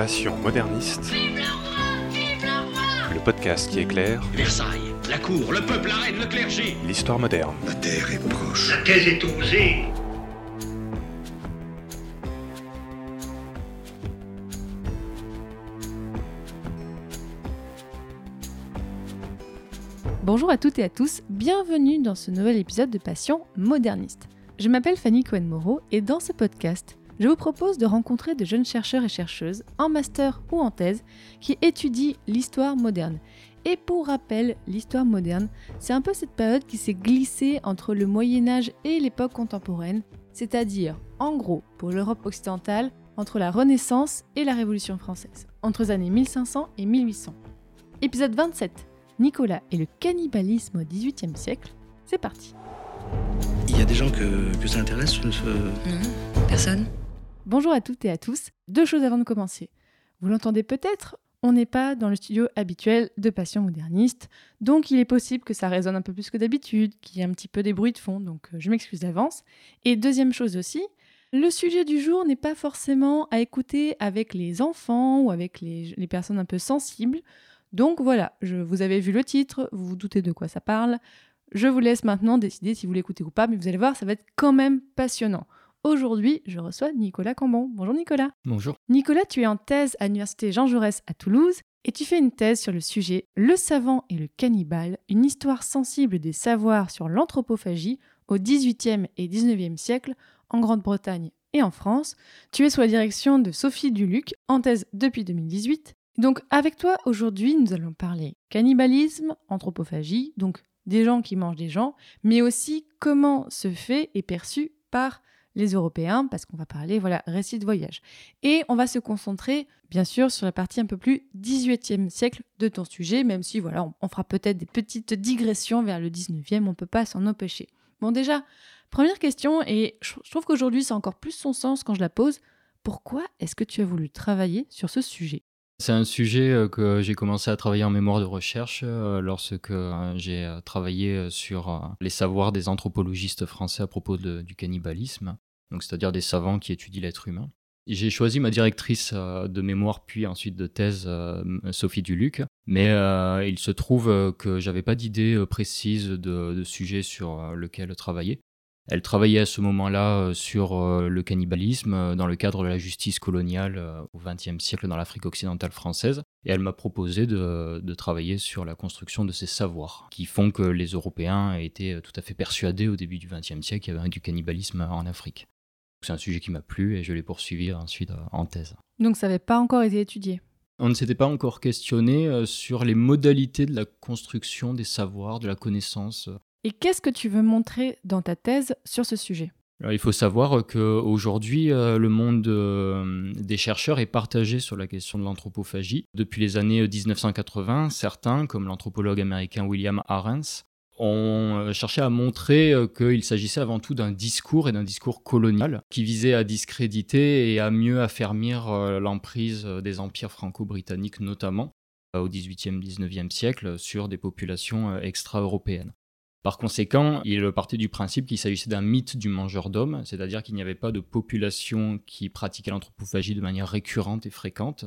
Passion moderniste. Le podcast qui éclaire Versailles, la cour, le peuple, la reine, le clergé. l'histoire moderne. La terre est proche. La thèse est osée. Bonjour à toutes et à tous, bienvenue dans ce nouvel épisode de Passion moderniste. Je m'appelle Fanny Cohen-Moreau et dans ce podcast, je vous propose de rencontrer de jeunes chercheurs et chercheuses, en master ou en thèse, qui étudient l'histoire moderne. Et pour rappel, l'histoire moderne, c'est un peu cette période qui s'est glissée entre le Moyen Âge et l'époque contemporaine, c'est-à-dire, en gros, pour l'Europe occidentale, entre la Renaissance et la Révolution française, entre les années 1500 et 1800. Épisode 27, Nicolas et le cannibalisme au XVIIIe siècle, c'est parti. Il y a des gens que, que ça intéresse ce... Non, personne. Bonjour à toutes et à tous. Deux choses avant de commencer. Vous l'entendez peut-être, on n'est pas dans le studio habituel de Passion moderniste, donc il est possible que ça résonne un peu plus que d'habitude, qu'il y ait un petit peu des bruits de fond, donc euh, je m'excuse d'avance. Et deuxième chose aussi, le sujet du jour n'est pas forcément à écouter avec les enfants ou avec les, personnes un peu sensibles. Donc voilà, je, vous avez vu le titre, vous vous doutez de quoi ça parle. Je vous laisse maintenant décider si vous l'écoutez ou pas, mais vous allez voir, ça va être quand même passionnant. Aujourd'hui, je reçois Nicolas Cambon. Bonjour Nicolas. Bonjour. Nicolas, tu es en thèse à l'Université Jean Jaurès à Toulouse et tu fais une thèse sur le sujet Le savant et le cannibale, une histoire sensible des savoirs sur l'anthropophagie au XVIIIe et XIXe siècle en Grande-Bretagne et en France. Tu es sous la direction de Sophie Duluc, en thèse depuis 2018. Donc avec toi aujourd'hui, nous allons parler cannibalisme, anthropophagie, donc des gens qui mangent des gens, mais aussi comment ce fait est perçu par les Européens, parce qu'on va parler, voilà, récit de voyage. Et on va se concentrer, bien sûr, sur la partie un peu plus 18e siècle de ton sujet, même si, voilà, on, fera peut-être des petites digressions vers le 19e, on peut pas s'en empêcher. Bon, déjà, première question, et je trouve qu'aujourd'hui, ça a encore plus son sens quand je la pose. Pourquoi est-ce que tu as voulu travailler sur ce sujet? C'est un sujet euh, que j'ai commencé à travailler en mémoire de recherche euh, lorsque euh, j'ai travaillé sur les savoirs des anthropologistes français à propos du cannibalisme, donc c'est-à-dire des savants qui étudient l'être humain. J'ai choisi ma directrice de mémoire puis ensuite de thèse, Sophie Duluc, mais il se trouve que j'avais pas d'idée précise de, sujet sur lequel travailler. Elle travaillait à ce moment-là euh, sur euh, le cannibalisme euh, dans le cadre de la justice coloniale au XXe siècle dans l'Afrique occidentale française. Et elle m'a proposé de, de travailler sur la construction de ces savoirs qui font que les Européens étaient tout à fait persuadés au début du XXe siècle qu'il y avait du cannibalisme en Afrique. C'est un sujet qui m'a plu et je l'ai poursuivi ensuite en thèse. Donc ça n'avait pas encore été étudié? On ne s'était pas encore questionné sur les modalités de la construction des savoirs, de la connaissance Et qu'est-ce que tu veux montrer dans ta thèse sur ce sujet? Alors, il faut savoir qu'aujourd'hui, le monde euh, des chercheurs est partagé sur la question de l'anthropophagie. Depuis les années 1980, certains, comme l'anthropologue américain William Arens, ont euh, cherché à montrer euh, qu'il s'agissait avant tout d'un discours et d'un discours colonial qui visait à discréditer et à mieux affermir euh, l'emprise euh, des empires franco-britanniques notamment euh, au XVIIIe, XIXe siècle sur des populations euh, extra-européennes. Par conséquent, il partait du principe qu'il s'agissait d'un mythe du mangeur d'hommes, c'est-à-dire qu'il n'y avait pas de population qui pratiquait l'anthropophagie de manière récurrente et fréquente,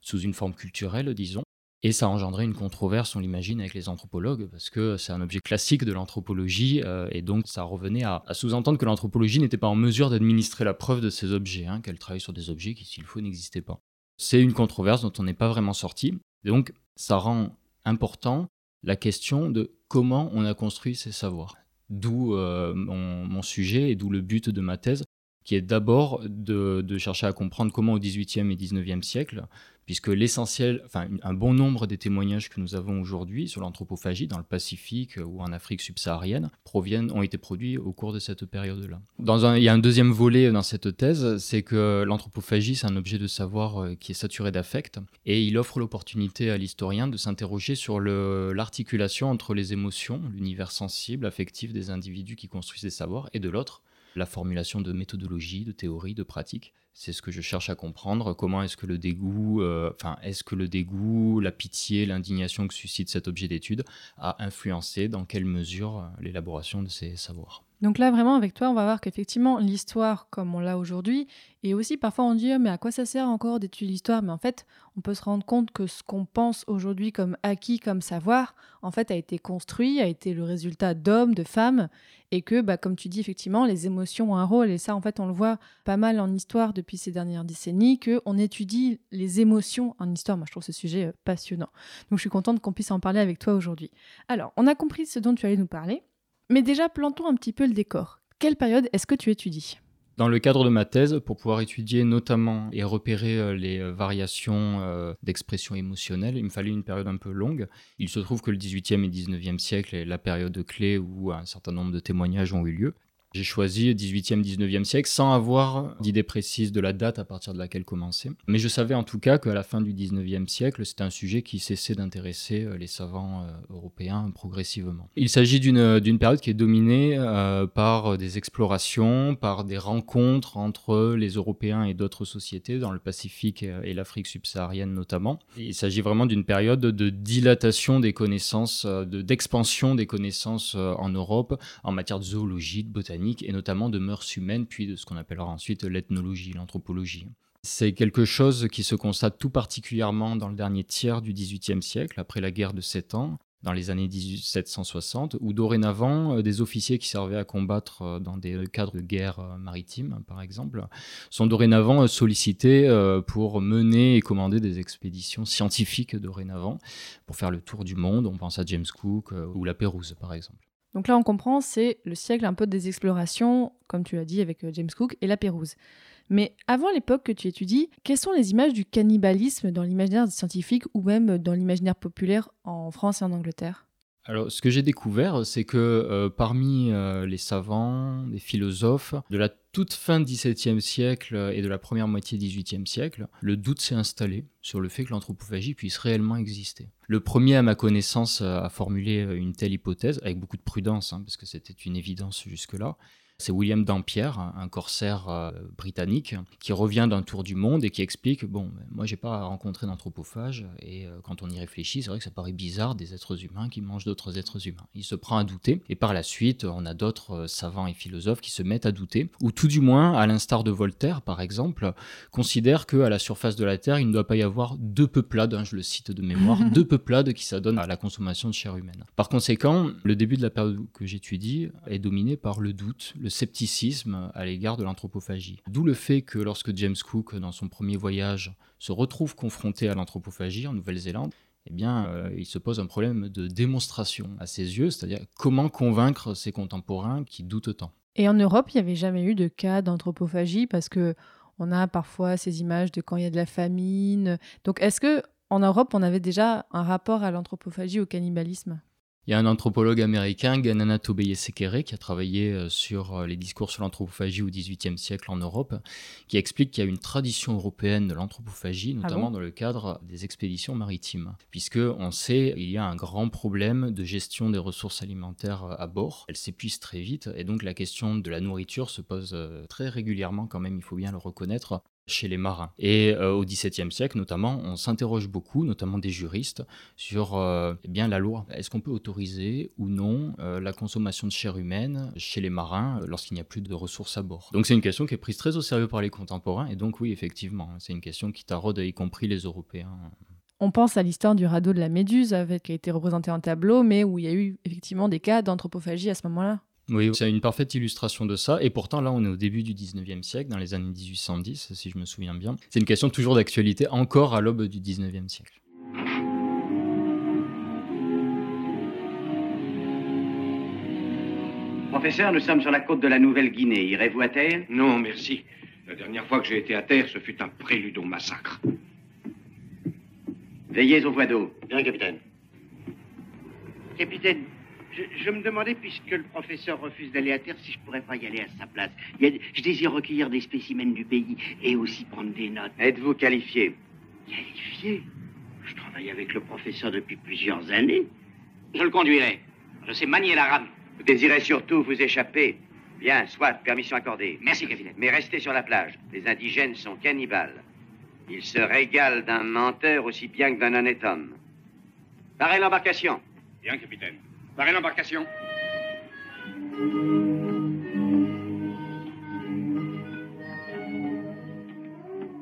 sous une forme culturelle, disons. Et ça engendrait une controverse, on l'imagine, avec les anthropologues, parce que c'est un objet classique de l'anthropologie, euh, et donc ça revenait à, sous-entendre que l'anthropologie n'était pas en mesure d'administrer la preuve de ces objets, hein, qu'elle travaille sur des objets qui, s'il faut, n'existaient pas. C'est une controverse dont on n'est pas vraiment sorti, donc ça rend important la question de comment on a construit ces savoirs. D'où euh, mon, mon sujet et d'où le but de ma thèse, qui est d'abord de, chercher à comprendre comment au XVIIIe et XIXe siècle, puisque l'essentiel, enfin un bon nombre des témoignages que nous avons aujourd'hui sur l'anthropophagie dans le Pacifique ou en Afrique subsaharienne proviennent, ont été produits au cours de cette période-là. Dans un, il y a un deuxième volet dans cette thèse, c'est que l'anthropophagie c'est un objet de savoir euh, qui est saturé d'affect et il offre l'opportunité à l'historien de s'interroger sur l'articulation entre les émotions, l'univers sensible, affectif des individus qui construisent des savoirs, et de l'autre, la formulation de méthodologies, de théories, de pratiques. C'est ce que je cherche à comprendre. Comment est-ce que le dégoût, euh, enfin, est-ce que le dégoût, la pitié, l'indignation que suscite cet objet d'étude a influencé dans quelle mesure euh, l'élaboration de ces savoirs? Donc là, vraiment, avec toi, on va voir qu'effectivement, l'histoire, comme on l'a aujourd'hui, et aussi parfois on dit, mais à quoi ça sert encore d'étudier l'histoire? Mais en fait, on peut se rendre compte que ce qu'on pense aujourd'hui comme acquis, comme savoir, en fait, a été construit, a été le résultat d'hommes, de femmes, et que, bah, comme tu dis, effectivement, les émotions ont un rôle, et ça, en fait, on le voit pas mal en histoire depuis ces dernières décennies, qu'on étudie les émotions en histoire. Moi, je trouve ce sujet euh, passionnant. Donc, je suis contente qu'on puisse en parler avec toi aujourd'hui. Alors, on a compris ce dont tu allais nous parler. Mais déjà, plantons un petit peu le décor. Quelle période est-ce que tu étudies? Dans le cadre de ma thèse, pour pouvoir étudier notamment et repérer euh, les euh, variations euh, d'expression émotionnelle, il me fallait une période un peu longue. Il se trouve que le 18e et 19e siècle est la période clé où un certain nombre de témoignages ont eu lieu. J'ai choisi 18e, 19e siècle sans avoir d'idée précise de la date à partir de laquelle commencer. Mais je savais en tout cas qu'à la fin du 19e siècle, c'était un sujet qui cessait d'intéresser euh, les savants euh, européens progressivement. Il s'agit d'une période qui est dominée euh, par des explorations, par des rencontres entre les Européens et d'autres sociétés dans le Pacifique et l'Afrique subsaharienne notamment. Il s'agit vraiment d'une période de dilatation des connaissances, d'expansion des connaissances en Europe en matière de zoologie, de botanique et notamment de mœurs humaines, puis de ce qu'on appellera ensuite l'ethnologie, l'anthropologie. C'est quelque chose qui se constate tout particulièrement dans le dernier tiers du XVIIIe siècle, après la guerre de Sept Ans, dans les années 1760, où dorénavant, euh, des officiers qui servaient à combattre euh, dans des cadres de guerre euh, maritime, par exemple, sont dorénavant sollicités pour mener et commander des expéditions scientifiques dorénavant, pour faire le tour du monde. On pense à James Cook ou la Pérouse, par exemple. Donc là, on comprend, c'est le siècle un peu des explorations, comme tu l'as dit avec euh, James Cook, et la Pérouse. Mais avant l'époque que tu étudies, quelles sont les images du cannibalisme dans l'imaginaire scientifique ou même dans l'imaginaire populaire en France et en Angleterre? Alors, ce que j'ai découvert, c'est que euh, parmi euh, les savants, les philosophes, de la toute fin XVIIe siècle et de la première moitié XVIIIe siècle, le doute s'est installé sur le fait que l'anthropophagie puisse réellement exister. Le premier, à ma connaissance, à formuler une telle hypothèse, avec beaucoup de prudence, hein, parce que c'était une évidence jusque-là, c'est William Dampierre, un corsaire euh, britannique, qui revient d'un tour du monde et qui explique Bon, moi, j'ai pas rencontré d'anthropophage, et euh, quand on y réfléchit, c'est vrai que ça paraît bizarre des êtres humains qui mangent d'autres êtres humains. Il se prend à douter, et par la suite, on a d'autres euh, savants et philosophes qui se mettent à douter, ou tout du moins, à l'instar de Voltaire, par exemple, considèrent qu'à la surface de la Terre, il ne doit pas y avoir deux peuplades, hein, je le cite de mémoire, deux peuplades qui s'adonnent à la consommation de chair humaine. Par conséquent, le début de la période que j'étudie est dominé par le doute, scepticisme à l'égard de l'anthropophagie. D'où le fait que lorsque James Cook, dans son premier voyage, se retrouve confronté à l'anthropophagie en Nouvelle-Zélande, eh bien, euh, il se pose un problème de démonstration à ses yeux, c'est-à-dire comment convaincre ses contemporains qui doutent tant. Et en Europe, il n'y avait jamais eu de cas d'anthropophagie parce que on a parfois ces images de quand il y a de la famine. Donc, est-ce que en Europe, on avait déjà un rapport à l'anthropophagie, au cannibalisme? Il y a un anthropologue américain, Ganana Tobeye Sekere, qui a travaillé euh, sur euh, les discours sur l'anthropophagie au XVIIIe siècle en Europe, qui explique qu'il y a une tradition européenne de l'anthropophagie, ah notamment dans le cadre des expéditions maritimes. Puisque on sait qu'il y a un grand problème de gestion des ressources alimentaires euh, à bord. Elles s'épuisent très vite, et donc la question de la nourriture se pose très régulièrement, quand même, il faut bien le reconnaître, chez les marins. Et euh, au XVIIe siècle, notamment, on s'interroge beaucoup, notamment des juristes, sur euh, eh bien la loi. Est-ce qu'on peut autoriser ou non euh, la consommation de chair humaine chez les marins lorsqu'il n'y a plus de ressources à bord? Donc c'est une question qui est prise très au sérieux par les contemporains. Et donc oui, effectivement, c'est une question qui taraude y compris les Européens. On pense à l'histoire du radeau de la Méduse, qui a été représenté en tableau, mais où il y a eu effectivement des cas d'anthropophagie à ce moment-là. Oui, c'est une parfaite illustration de ça. Et pourtant, là, on est au début du 19e siècle, dans les années 1810, si je me souviens bien. C'est une question toujours d'actualité, encore à l'aube du 19e siècle. Professeur, nous sommes sur la côte de la Nouvelle-Guinée. Irez-vous à terre? Non, merci. La dernière fois que j'ai été à terre, ce fut un prélude au massacre. Veillez aux voies d'eau. Bien, capitaine. Capitaine, je, me demandais, puisque le professeur refuse d'aller à terre, si je pourrais pas y aller à sa place. je désire recueillir des spécimens du pays et aussi prendre des notes. Êtes-vous qualifié? Qualifié? Je travaille avec le professeur depuis plusieurs années. Je le conduirai. Je sais manier la rame. Vous désirez surtout vous échapper. Bien, soit, permission accordée. Merci, capitaine. Mais restez sur la plage. Les indigènes sont cannibales. Ils se régalent d'un menteur aussi bien que d'un honnête homme. Parez l'embarcation. Bien, capitaine. Barrez l'embarcation.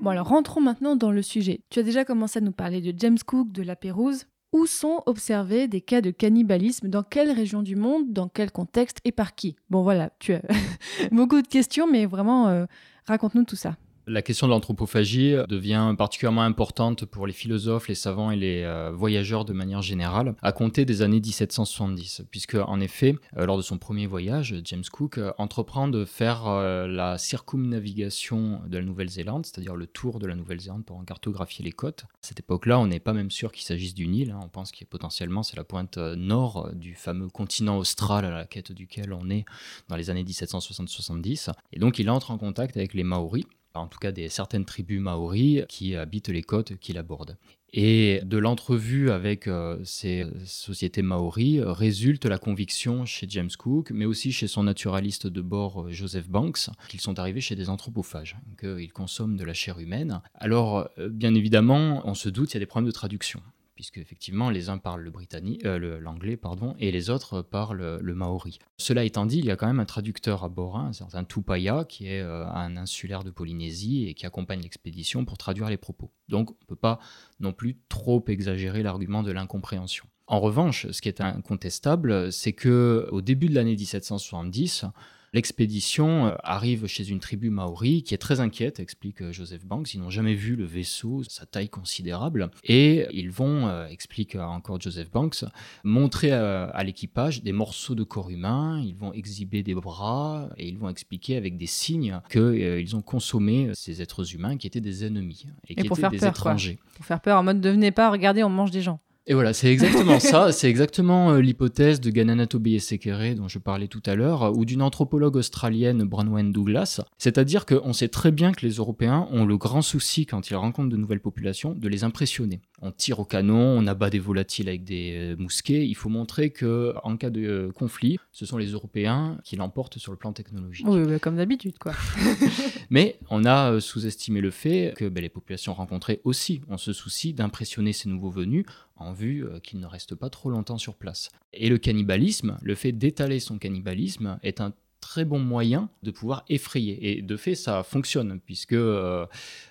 Bon alors rentrons maintenant dans le sujet. Tu as déjà commencé à nous parler de James Cook, de la Pérouse. Où sont observés des cas de cannibalisme? Dans quelle région du monde? Dans quel contexte? Et par qui? Bon voilà, tu as beaucoup de questions, mais vraiment, euh, raconte-nous tout ça. La question de l'anthropophagie devient particulièrement importante pour les philosophes, les savants et les euh, voyageurs de manière générale à compter des années 1770, puisque en effet, euh, lors de son premier voyage, James Cook euh, entreprend de faire la circumnavigation de la Nouvelle-Zélande, c'est-à-dire le tour de la Nouvelle-Zélande pour en cartographier les côtes. À cette époque-là, on n'est pas même sûr qu'il s'agisse d'une île, hein. on pense qu'il potentiellement c'est la pointe nord du fameux continent austral à la quête duquel on est dans les années 1760-70, et donc il entre en contact avec les Maoris en tout cas des certaines tribus maoris qui habitent les côtes qu'il aborde. Et de l'entrevue avec euh, ces sociétés maoris résulte la conviction chez James Cook, mais aussi chez son naturaliste de bord euh, Joseph Banks, qu'ils sont arrivés chez des anthropophages, qu'ils consomment de la chair humaine. Alors, euh, bien évidemment, on se doute, il y a des problèmes de traduction puisque effectivement les uns parlent le britannique, euh, l'anglais pardon, et les autres parlent le maori. Cela étant dit, il y a quand même un traducteur à bord, hein, un certain Tupaya, qui est euh, un insulaire de Polynésie et qui accompagne l'expédition pour traduire les propos. Donc on ne peut pas non plus trop exagérer l'argument de l'incompréhension. En revanche, ce qui est incontestable, c'est que au début de l'année 1770, L'expédition euh, arrive chez une tribu maori qui est très inquiète, explique euh, Joseph Banks. Ils n'ont jamais vu le vaisseau, sa taille considérable. Et ils vont, euh, explique encore Joseph Banks, montrer à, l'équipage des morceaux de corps humain. Ils vont exhiber des bras et ils vont expliquer avec des signes qu'ils ont consommé ces êtres humains qui étaient des ennemis et, qui étaient des étrangers. Pour faire peur, en mode devenez pas, regardez, on mange des gens. Et voilà, c'est exactement ça. C'est exactement euh, l'hypothèse de Gananato Sekere dont je parlais tout à l'heure, ou d'une anthropologue australienne, Bronwen Douglas. C'est-à-dire qu'on sait très bien que les Européens ont le grand souci, quand ils rencontrent de nouvelles populations, de les impressionner. On tire au canon, on abat des volatiles avec des euh, mousquets. Il faut montrer que, en cas de euh, conflit, ce sont les Européens qui l'emportent sur le plan technologique. Oui, bah, comme d'habitude, quoi. Mais on a sous-estimé le fait que ben, les populations rencontrées aussi ont ce souci d'impressionner ces nouveaux venus en vue euh, qu'il ne reste pas trop longtemps sur place. Et le cannibalisme, le fait d'étaler son cannibalisme, est un très bon moyen de pouvoir effrayer. Et de fait, ça fonctionne, puisque, euh,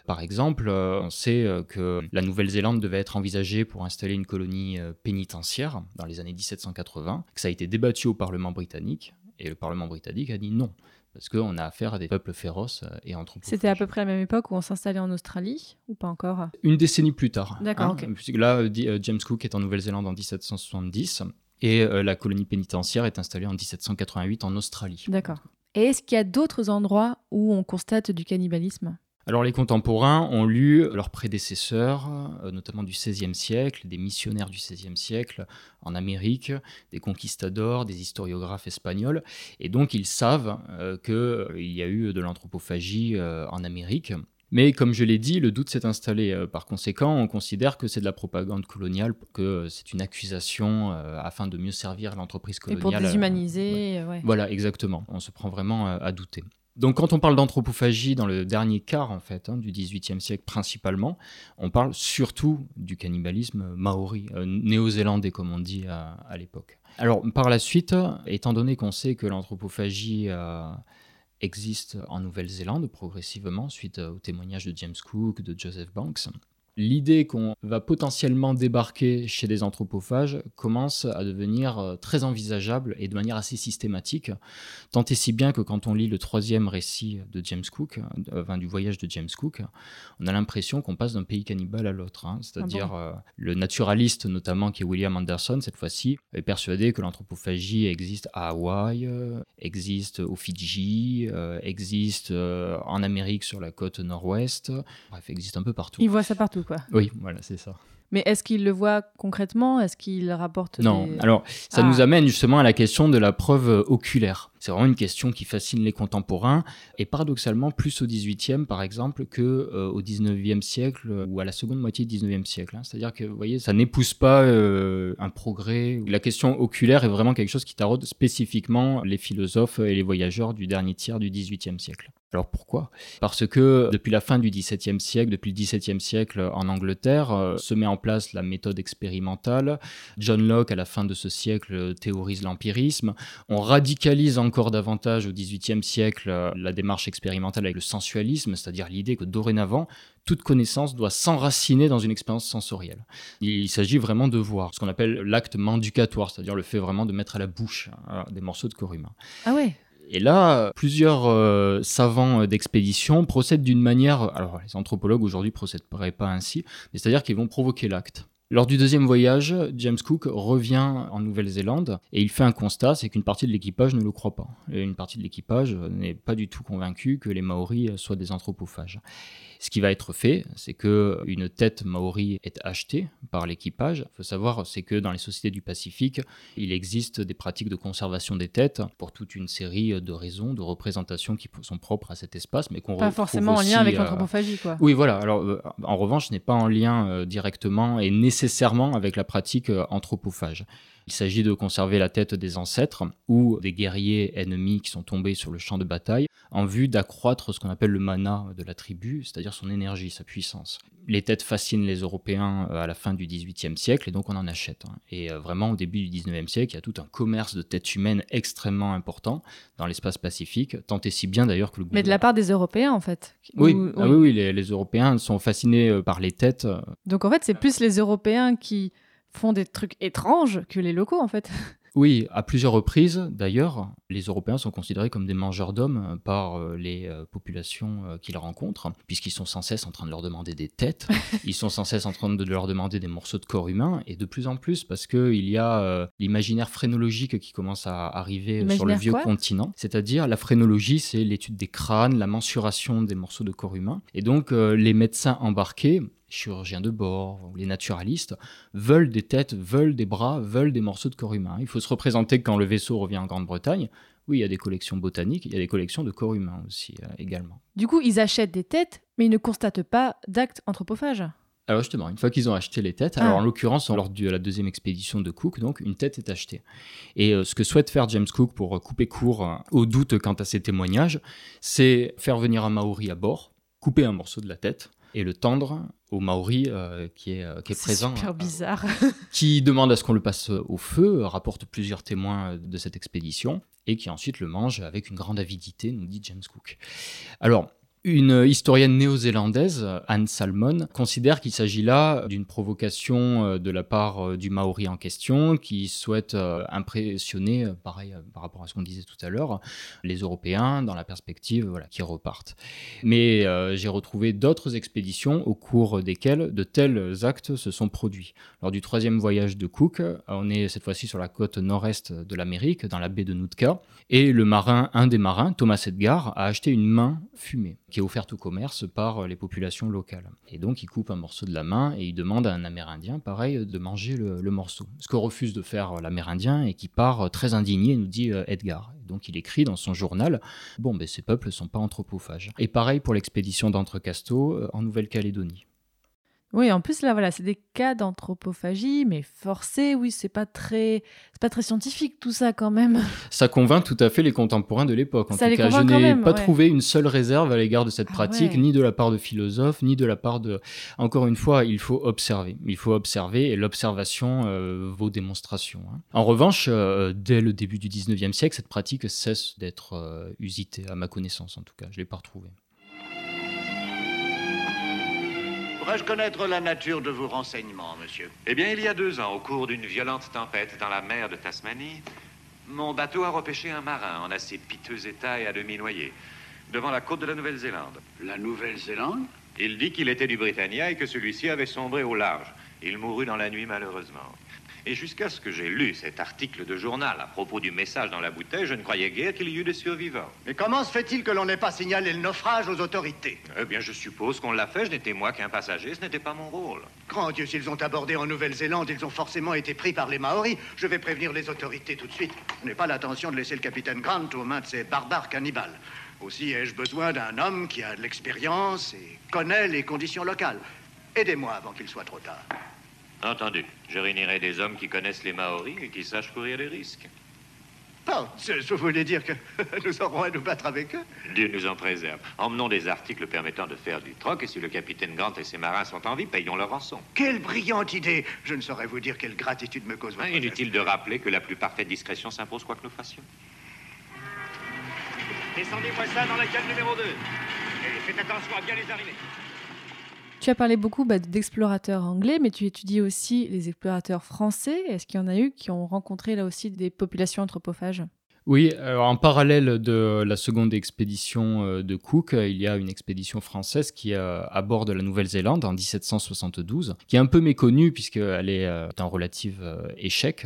par exemple, euh, on sait que la Nouvelle-Zélande devait être envisagée pour installer une colonie pénitentiaire dans les années 1780, que ça a été débattu au Parlement britannique, et le Parlement britannique a dit non parce qu'on a affaire à des peuples féroces euh, et anthropophages. C'était à peu près la même époque où on s'installait en Australie, ou pas encore? Une décennie plus tard. D'accord, hein, ok. Là, euh, euh, James Cook est en Nouvelle-Zélande en 1770, et la colonie pénitentiaire est installée en 1788 en Australie. D'accord. Et est-ce qu'il y a d'autres endroits où on constate du cannibalisme? Alors les contemporains ont lu leurs prédécesseurs, euh, notamment du XVIe siècle, des missionnaires du XVIe siècle en Amérique, des conquistadors, des historiographes espagnols, et donc ils savent euh, qu'il euh, y a eu de l'anthropophagie en Amérique. Mais comme je l'ai dit, le doute s'est installé. par conséquent, on considère que c'est de la propagande coloniale, que c'est une accusation afin de mieux servir l'entreprise coloniale. Et pour déshumaniser. Voilà, exactement. On se prend vraiment à douter. Donc quand on parle d'anthropophagie dans le dernier quart en fait hein, du XVIIIe siècle principalement, on parle surtout du cannibalisme maori, euh, néo-zélandais comme on dit à, l'époque. Alors par la suite, étant donné qu'on sait que l'anthropophagie euh, existe en Nouvelle-Zélande progressivement suite au témoignage de James Cook, de Joseph Banks, l'idée qu'on va potentiellement débarquer chez des anthropophages commence à devenir euh, très envisageable et de manière assez systématique, tant et si bien que quand on lit le troisième récit de James Cook, euh, enfin, du voyage de James Cook, on a l'impression qu'on passe d'un pays cannibale à l'autre. Hein. C'est-à-dire ah euh, le naturaliste notamment qui est William Anderson cette fois-ci est persuadé que l'anthropophagie existe à Hawaï, existe aux Fidji, existe en Amérique sur la côte nord-ouest, bref, existe un peu partout. Il voit ça partout. Oui, voilà, c'est ça. Mais est-ce qu'il le voit concrètement? Est-ce qu'il rapporte Non. Alors, ça nous ah. amène justement à la question de la preuve euh, oculaire. C'est vraiment une question qui fascine les contemporains et paradoxalement plus au 18e par exemple que euh, au 19e siècle euh, ou à la seconde moitié du 19e siècle. Hein. C'est-à-dire que vous voyez, ça n'épouse pas un progrès. La question oculaire est vraiment quelque chose qui taraude spécifiquement les philosophes et les voyageurs du dernier tiers du 18e siècle. Alors pourquoi? Parce que depuis la fin du XVIIe siècle, depuis le XVIIe siècle en Angleterre, euh, se met en place la méthode expérimentale. John Locke, à la fin de ce siècle, théorise l'empirisme. On radicalise encore davantage au XVIIIe siècle euh, la démarche expérimentale avec le sensualisme, c'est-à-dire l'idée que dorénavant, toute connaissance doit s'enraciner dans une expérience sensorielle. Il s'agit vraiment de voir ce qu'on appelle l'acte manducatoire, c'est-à-dire le fait vraiment de mettre à la bouche hein, des morceaux de corps humain. Ah ouais et là, plusieurs euh, savants d'expédition procèdent d'une manière. Alors, les anthropologues aujourd'hui ne procèderaient pas ainsi, mais c'est-à-dire qu'ils vont provoquer l'acte. Lors du deuxième voyage, James Cook revient en Nouvelle-Zélande et il fait un constat, c'est qu'une partie de l'équipage ne le croit pas. Et une partie de l'équipage n'est pas du tout convaincue que les Maoris soient des anthropophages. Ce qui va être fait, c'est que une tête maori est achetée par l'équipage. Il faut savoir, c'est que dans les sociétés du Pacifique, il existe des pratiques de conservation des têtes pour toute une série de raisons, de représentations qui sont propres à cet espace, mais qu'on pas forcément en lien avec euh, l'anthropophagie, quoi. Oui, voilà. Alors, euh, en revanche, ce n'est pas en lien euh, directement et nécessairement avec la pratique anthropophage. Il s'agit de conserver la tête des ancêtres ou des guerriers ennemis qui sont tombés sur le champ de bataille en vue d'accroître ce qu'on appelle le mana de la tribu, c'est-à-dire son énergie, sa puissance. Les têtes fascinent les Européens euh, à la fin du XVIIIe siècle et donc on en achète. Hein. Et euh, vraiment au début du XIXe siècle, il y a tout un commerce de têtes humaines extrêmement important dans l'espace pacifique, tant et si bien d'ailleurs que le Mais de la part des Européens en fait. Oui, ah oui, oui, les, les, Européens sont fascinés euh, par les têtes. Donc en fait c'est plus les Européens qui font des trucs étranges que les locaux en fait. Oui, à plusieurs reprises d'ailleurs, les Européens sont considérés comme des mangeurs d'hommes euh, par euh, les euh, populations qu'ils rencontrent, puisqu'ils sont sans cesse en train de leur demander des têtes, ils sont sans cesse en train de leur demander des morceaux de corps humain, et de plus en plus parce qu'il y a l'imaginaire phrénologique qui commence à arriver sur le vieux continent, c'est-à-dire la phrénologie, c'est l'étude des crânes, la mensuration des morceaux de corps humain, et donc les médecins embarqués chirurgiens de bord, les naturalistes, veulent des têtes, veulent des bras, veulent des morceaux de corps humain. Il faut se représenter que quand le vaisseau revient en Grande-Bretagne, oui, il y a des collections botaniques, il y a des collections de corps humains aussi euh, également. Du coup, ils achètent des têtes, mais ils ne constatent pas d'actes anthropophages. Alors justement, une fois qu'ils ont acheté les têtes, alors ah. en l'occurrence lors de la deuxième expédition de Cook, donc une tête est achetée. Et euh, ce que souhaite faire James Cook pour couper court euh, au doute quant à ses témoignages, c'est faire venir un Maori à bord, couper un morceau de la tête, et le tendre au Maori euh, qui est, euh, est, présent. Super bizarre. qui demande à ce qu'on le passe au feu, rapporte plusieurs témoins de cette expédition, et qui ensuite le mange avec une grande avidité, nous dit James Cook. Alors, une historienne néo-zélandaise, Anne Salmon, considère qu'il s'agit là d'une provocation euh, de la part euh, du Maori en question qui souhaite euh, impressionner, pareil par rapport à ce qu'on disait tout à l'heure, les Européens dans la perspective voilà, qui repartent. Mais j'ai retrouvé d'autres expéditions au cours desquelles de tels actes se sont produits. Lors du troisième voyage de Cook, on est cette fois-ci sur la côte nord-est de l'Amérique, dans la baie de Nootka, et le marin, un des marins, Thomas Edgar, a acheté une main fumée qui est offerte au commerce par euh, les populations locales. Et donc il coupe un morceau de la main et il demande à un Amérindien, pareil, de manger le, morceau. Ce que refuse de faire l'Amérindien et qui part euh, très indigné, nous dit euh, Edgar. Donc il écrit dans son journal, bon, ben, ces peuples ne sont pas anthropophages. Et pareil pour l'expédition d'Entrecasteaux en Nouvelle-Calédonie. Oui, en plus là, voilà, c'est des cas d'anthropophagie, mais forcés. Oui, c'est pas très, c'est pas très scientifique tout ça quand même. Ça convainc tout à fait les contemporains de l'époque. En tout cas, je n'ai pas trouvé une seule réserve à l'égard de cette ah pratique, ni de la part de philosophes, ni de la part de. Encore une fois, il faut observer. Il faut observer, et l'observation euh, vaut démonstration. Hein. En revanche, euh, dès le début du 19e siècle, cette pratique cesse d'être euh, usitée, à ma connaissance en tout cas. Je l'ai pas retrouvée. Pourrais-je connaître la nature de vos renseignements, monsieur Eh bien, il y a deux ans, au cours d'une violente tempête dans la mer de Tasmanie, mon bateau a repêché un marin en assez piteux état et à demi noyé, devant la côte de la Nouvelle-Zélande. La Nouvelle-Zélande? Il dit qu'il était du Britannia et que celui-ci avait sombré au large. Il mourut dans la nuit, malheureusement. Et jusqu'à ce que j'ai lu cet article de journal à propos du message dans la bouteille, je ne croyais guère qu'il y eût des survivants. Mais comment se fait-il que l'on n'ait pas signalé le naufrage aux autorités? Eh bien, je suppose qu'on l'a fait. Je n'étais moi qu'un passager. Ce n'était pas mon rôle. Grand Dieu, s'ils ont abordé en Nouvelle-Zélande, ils ont forcément été pris par les Maoris. Je vais prévenir les autorités tout de suite. Je n'ai pas l'intention de laisser le capitaine Grant aux mains de ces barbares cannibales. Aussi ai-je besoin d'un homme qui a de l'expérience et connaît les conditions locales. Aidez-moi avant qu'il soit trop tard. Entendu. Je réunirai des hommes qui connaissent les Maoris et qui sachent courir les risques. Oh, je voulais dire que nous aurons à nous battre avec eux. Dieu nous en préserve. Emmenons des articles permettant de faire du troc, et si le capitaine Grant et ses marins sont en vie, payons leur rançon. Quelle brillante idée Je ne saurais vous dire quelle gratitude me cause votre ah, Inutile de rappeler que la plus parfaite discrétion s'impose quoi que nous fassions. Descendez-moi ça dans la cale numéro 2. Et faites attention à bien les arriver. Tu as parlé beaucoup bah, d'explorateurs anglais, mais tu étudies aussi les explorateurs français. Est-ce qu'il y en a eu qui ont rencontré là aussi des populations anthropophages? Oui, en parallèle de la seconde expédition euh, de Cook, il y a une expédition française qui aborde la Nouvelle-Zélande en 1772, qui est un peu méconnue puisqu'elle est euh, en relative euh, échec.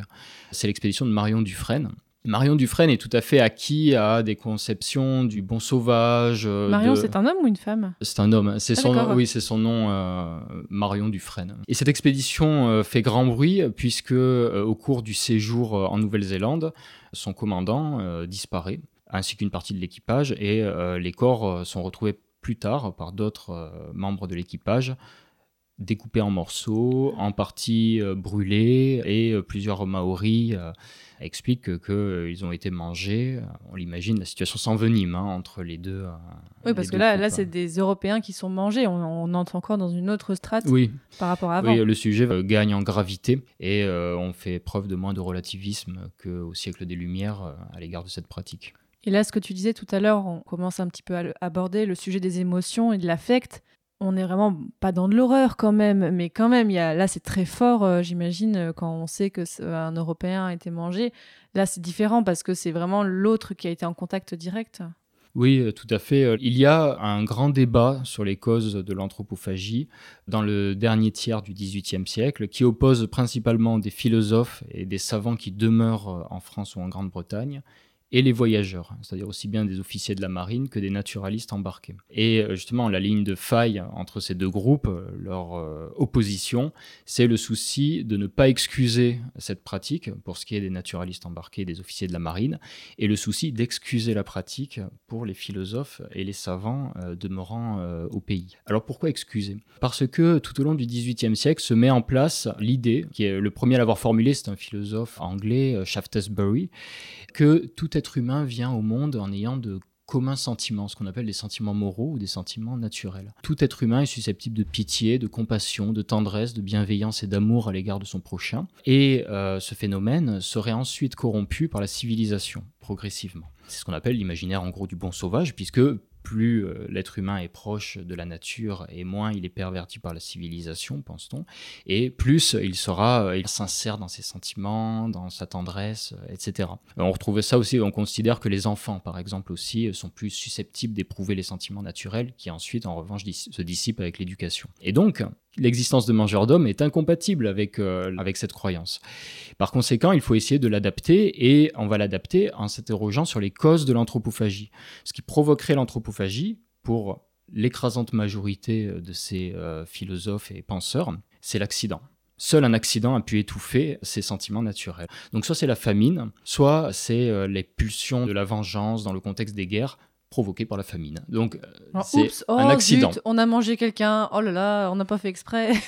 C'est l'expédition de Marion Dufresne, Marion Dufresne est tout à fait acquis à des conceptions du bon sauvage. Euh, Marion, c'est un homme ou une femme? C'est un homme. C'est ah, son, oui, c'est son nom, euh, Marion Dufresne. Et cette expédition euh, fait grand bruit puisque, au cours du séjour en Nouvelle-Zélande, son commandant disparaît, ainsi qu'une partie de l'équipage, et les corps sont retrouvés plus tard par d'autres membres de l'équipage découpés en morceaux, en partie brûlés, et plusieurs Maoris explique qu'ils ont été mangés. On l'imagine, la situation s'envenime hein, entre les deux. Euh, oui, parce que là, là c'est des Européens qui sont mangés. On, entre encore dans une autre strate oui. par rapport à avant. Oui, le sujet euh, gagne en gravité et euh, on fait preuve de moins de relativisme qu'au siècle des Lumières à l'égard de cette pratique. Et là, ce que tu disais tout à l'heure, on commence un petit peu à aborder le sujet des émotions et de l'affect on n'est vraiment pas dans de l'horreur quand même, mais quand même, y a, là c'est très fort, euh, j'imagine, euh, quand on sait que un Européen a été mangé. Là c'est différent parce que c'est vraiment l'autre qui a été en contact direct. Oui, euh, tout à fait. Il y a un grand débat sur les causes de l'anthropophagie dans le dernier tiers du XVIIIe siècle, qui oppose principalement des philosophes et des savants qui demeurent en France ou en Grande-Bretagne et les voyageurs, c'est-à-dire aussi bien des officiers de la marine que des naturalistes embarqués. Et euh, justement, la ligne de faille entre ces deux groupes, euh, leur euh, opposition, c'est le souci de ne pas excuser cette pratique pour ce qui est des naturalistes embarqués et des officiers de la marine, et le souci d'excuser la pratique pour les philosophes et les savants demeurant au pays. Alors pourquoi excuser? Parce que tout au long du XVIIIe siècle se met en place l'idée, qui est le premier à l'avoir formulée, c'est un philosophe anglais, Shaftesbury, que tout être humain vient au monde en ayant de communs sentiments, ce qu'on appelle des sentiments moraux ou des sentiments naturels. Tout être humain est susceptible de pitié, de compassion, de tendresse, de bienveillance et d'amour à l'égard de son prochain. Et euh, ce phénomène serait ensuite corrompu par la civilisation, progressivement. C'est ce qu'on appelle l'imaginaire en gros du bon sauvage, puisque plus euh, l'être humain est proche de la nature et moins il est perverti par la civilisation, pense-t-on, et plus il sera euh, il sincère dans ses sentiments, dans sa tendresse, euh, etc. On retrouve ça aussi, on considère que les enfants, par exemple, aussi, sont plus susceptibles d'éprouver les sentiments naturels qui ensuite, en revanche, se dissipent avec l'éducation. Et donc, l'existence de mangeurs d'hommes est incompatible avec, euh, avec cette croyance. Par conséquent, il faut essayer de l'adapter et on va l'adapter en s'interrogeant sur les causes de l'anthropophagie. Ce qui provoquerait l'anthropophagie pour l'écrasante majorité de ces euh, philosophes et penseurs, c'est l'accident. Seul un accident a pu étouffer ces sentiments naturels. Donc soit c'est la famine, soit c'est euh, les pulsions de la vengeance dans le contexte des guerres provoqué par la famine. Donc, euh, oh, c'est un oh, accident. on a mangé quelqu'un, oh là là, on n'a pas fait exprès.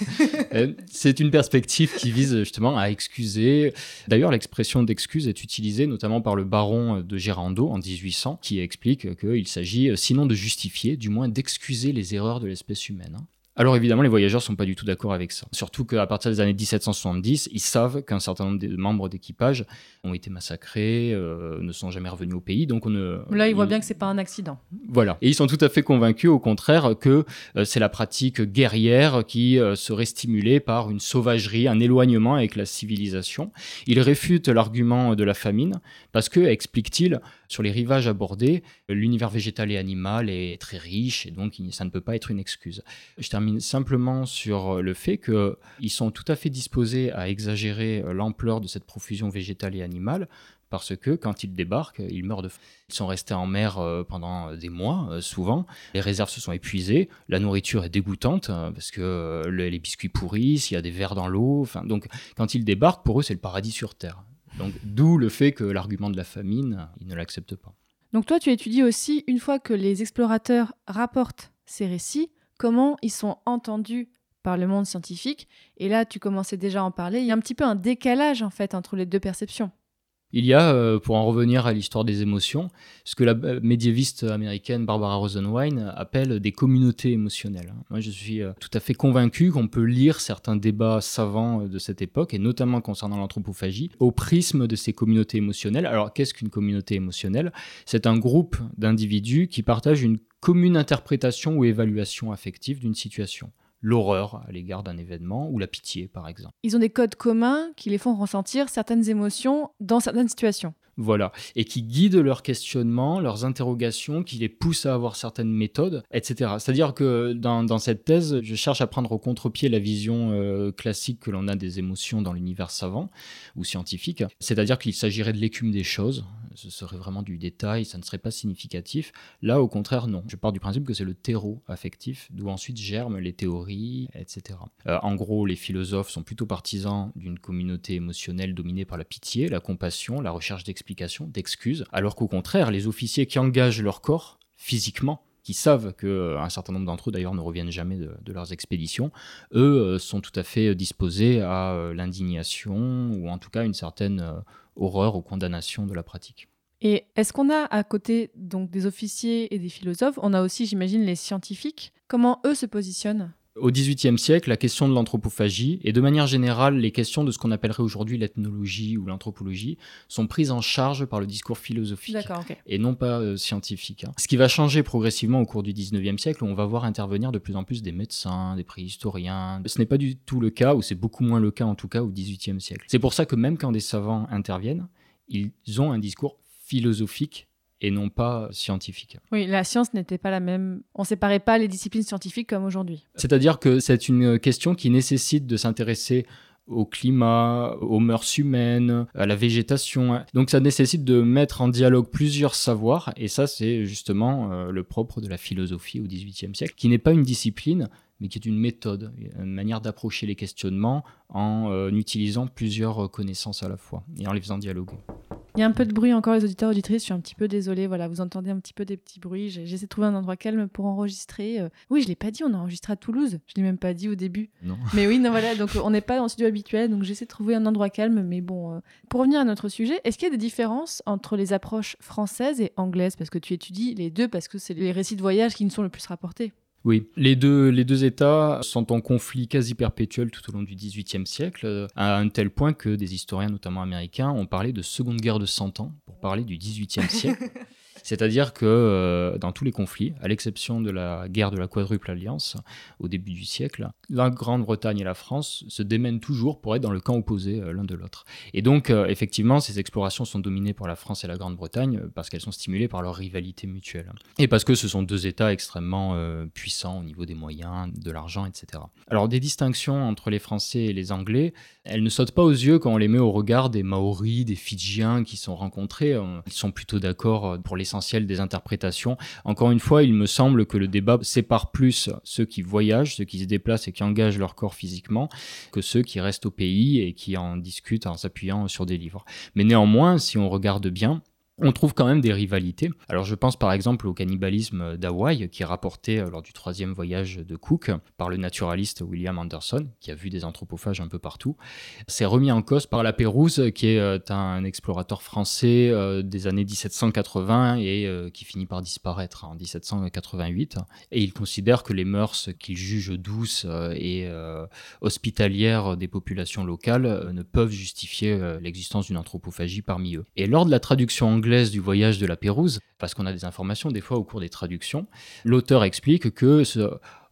Euh, c'est une perspective qui vise justement à excuser. D'ailleurs, l'expression d'excuse est utilisée notamment par le baron de Gérando en 1800, qui explique qu'il s'agit, sinon de justifier, du moins d'excuser les erreurs de l'espèce humaine. Alors évidemment, les voyageurs sont pas du tout d'accord avec ça. Surtout qu'à partir des années 1770, ils savent qu'un certain nombre de membres d'équipage ont été massacrés, euh, ne sont jamais revenus au pays. Donc on ne, Là, ils voient bien que c'est pas un accident. Voilà. Et ils sont tout à fait convaincus, au contraire, que euh, c'est la pratique guerrière qui euh, serait stimulée par une sauvagerie, un éloignement avec la civilisation. Ils réfutent l'argument de la famine parce que, explique-t-il, sur les rivages abordés, l'univers végétal et animal est très riche et donc ça ne peut pas être une excuse. Je termine simplement sur le fait qu'ils sont tout à fait disposés à exagérer l'ampleur de cette profusion végétale et animale parce que quand ils débarquent, ils meurent de faim. Ils sont restés en mer euh, pendant des mois, euh, souvent. Les réserves se sont épuisées, la nourriture est dégoûtante euh, parce que les biscuits pourrissent, il y a des vers dans l'eau. Enfin, donc, quand ils débarquent, pour eux, c'est le paradis sur terre. Donc, d'où le fait que l'argument de la famine, ils ne l'acceptent pas. Donc, toi, tu étudies aussi, une fois que les explorateurs rapportent ces récits, comment ils sont entendus par le monde scientifique. Et là, tu commençais déjà à en parler. Il y a un petit peu un décalage, en fait, entre les deux perceptions. Il y a, euh, pour en revenir à l'histoire des émotions, ce que la euh, médiéviste américaine Barbara Rosenwein appelle des communautés émotionnelles. Moi, je suis euh, tout à fait convaincu qu'on peut lire certains débats savants de cette époque, et notamment concernant l'anthropophagie, au prisme de ces communautés émotionnelles. Alors, qu'est-ce qu'une communauté émotionnelle? C'est un groupe d'individus qui partagent une commune interprétation ou évaluation affective d'une situation l'horreur à l'égard d'un événement ou la pitié, par exemple. Ils ont des codes communs qui les font ressentir certaines émotions dans certaines situations. Voilà, et qui guident leurs questionnements, leurs interrogations, qui les poussent à avoir certaines méthodes, etc. C'est-à-dire que dans, cette thèse, je cherche à prendre au contre-pied la vision euh, classique que l'on a des émotions dans l'univers savant ou scientifique. C'est-à-dire qu'il s'agirait de l'écume des choses, ce serait vraiment du détail, ça ne serait pas significatif. Là, au contraire, non. Je pars du principe que c'est le terreau affectif, d'où ensuite germent les théories, etc. Euh, en gros, les philosophes sont plutôt partisans d'une communauté émotionnelle dominée par la pitié, la compassion, la recherche d'explications d'excuses, alors qu'au contraire, les officiers qui engagent leur corps physiquement, qui savent qu'un euh, certain nombre d'entre eux d'ailleurs ne reviennent jamais de, leurs expéditions, eux euh, sont tout à fait disposés à l'indignation ou en tout cas une certaine horreur ou condamnation de la pratique. Et est-ce qu'on a à côté donc des officiers et des philosophes, on a aussi j'imagine les scientifiques? Comment eux se positionnent? Au XVIIIe siècle, la question de l'anthropophagie et de manière générale les questions de ce qu'on appellerait aujourd'hui l'ethnologie ou l'anthropologie sont prises en charge par le discours philosophique et non pas euh, scientifique. Hein. Ce qui va changer progressivement au cours du XIXe siècle, où on va voir intervenir de plus en plus des médecins, des préhistoriens. Ce n'est pas du tout le cas, ou c'est beaucoup moins le cas en tout cas au XVIIIe siècle. C'est pour ça que même quand des savants interviennent, ils ont un discours philosophique et non pas scientifique. Oui, la science n'était pas la même. On séparait pas les disciplines scientifiques comme aujourd'hui. C'est-à-dire que c'est une question qui nécessite de s'intéresser au climat, aux mœurs humaines, à la végétation. Donc ça nécessite de mettre en dialogue plusieurs savoirs, et ça c'est justement euh, le propre de la philosophie au XVIIIe siècle, qui n'est pas une discipline, mais qui est une méthode, une manière d'approcher les questionnements en euh, utilisant plusieurs connaissances à la fois et en les faisant dialoguer. Il y a un peu de bruit encore, les auditeurs auditrices. Je suis un petit peu désolée. Voilà, vous entendez un petit peu des petits bruits. J'essaie de trouver un endroit calme pour enregistrer. Euh. Oui, je l'ai pas dit. On a enregistré à Toulouse. Je l'ai même pas dit au début. Non. Mais oui, non, voilà. Donc on n'est pas en studio habituel. Donc j'essaie de trouver un endroit calme. Mais bon, euh. pour revenir à notre sujet, est-ce qu'il y a des différences entre les approches françaises et anglaises? Parce que tu étudies les deux parce que c'est les récits de voyage qui nous sont le plus rapportés. Oui, les deux, les deux États sont en conflit quasi perpétuel tout au long du XVIIIe siècle, à un tel point que des historiens, notamment américains, ont parlé de Seconde Guerre de Cent Ans pour parler du XVIIIe siècle. C'est-à-dire que euh, dans tous les conflits, à l'exception de la guerre de la quadruple alliance au début du siècle, la Grande-Bretagne et la France se démènent toujours pour être dans le camp opposé euh, l'un de l'autre. Et donc, euh, effectivement, ces explorations sont dominées par la France et la Grande-Bretagne parce qu'elles sont stimulées par leur rivalité mutuelle. Et parce que ce sont deux États extrêmement puissants au niveau des moyens, de l'argent, etc. Alors, des distinctions entre les Français et les Anglais, elles ne sautent pas aux yeux quand on les met au regard des Maoris, des Fidjiens qui sont rencontrés. Ils sont plutôt d'accord pour l'essentiel des interprétations. Encore une fois, il me semble que le débat sépare plus ceux qui voyagent, ceux qui se déplacent et qui engagent leur corps physiquement, que ceux qui restent au pays et qui en discutent en s'appuyant sur des livres. Mais néanmoins, si on regarde bien, on trouve quand même des rivalités. Alors je pense par exemple au cannibalisme d'Hawaï, qui est rapporté euh, lors du troisième voyage de Cook par le naturaliste William Anderson, qui a vu des anthropophages un peu partout. C'est remis en cause par La Pérouse, qui est euh, un explorateur français euh, des années 1780 et qui finit par disparaître en 1788. Et il considère que les mœurs qu'il juge douces et hospitalières des populations locales ne peuvent justifier l'existence d'une anthropophagie parmi eux. Et lors de la traduction anglaise, du voyage de la Pérouse, parce qu'on a des informations des fois au cours des traductions. L'auteur explique que